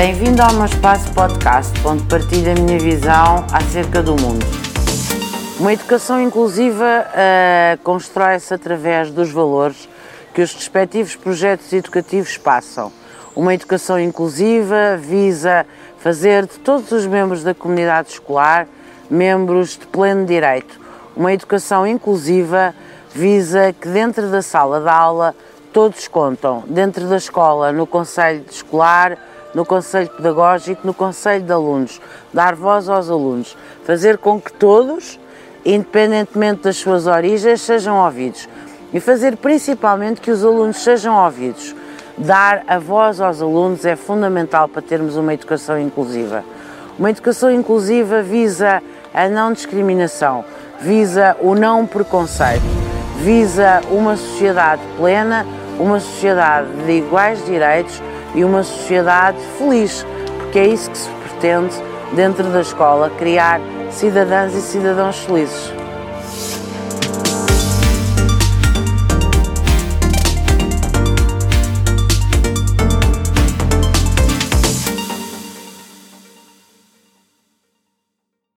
Bem-vindo ao meu espaço podcast, onde partilho a minha visão acerca do mundo. Uma educação inclusiva uh, constrói-se através dos valores que os respectivos projetos educativos passam. Uma educação inclusiva visa fazer de todos os membros da comunidade escolar membros de pleno direito. Uma educação inclusiva visa que dentro da sala de aula todos contam, dentro da escola, no conselho escolar, no conselho pedagógico, no conselho de alunos, dar voz aos alunos, fazer com que todos, independentemente das suas origens, sejam ouvidos e fazer principalmente que os alunos sejam ouvidos. Dar a voz aos alunos é fundamental para termos uma educação inclusiva. Uma educação inclusiva visa a não discriminação, visa o não preconceito, visa uma sociedade plena, uma sociedade de iguais direitos e uma sociedade feliz, porque é isso que se pretende dentro da escola criar cidadãs e cidadãos felizes.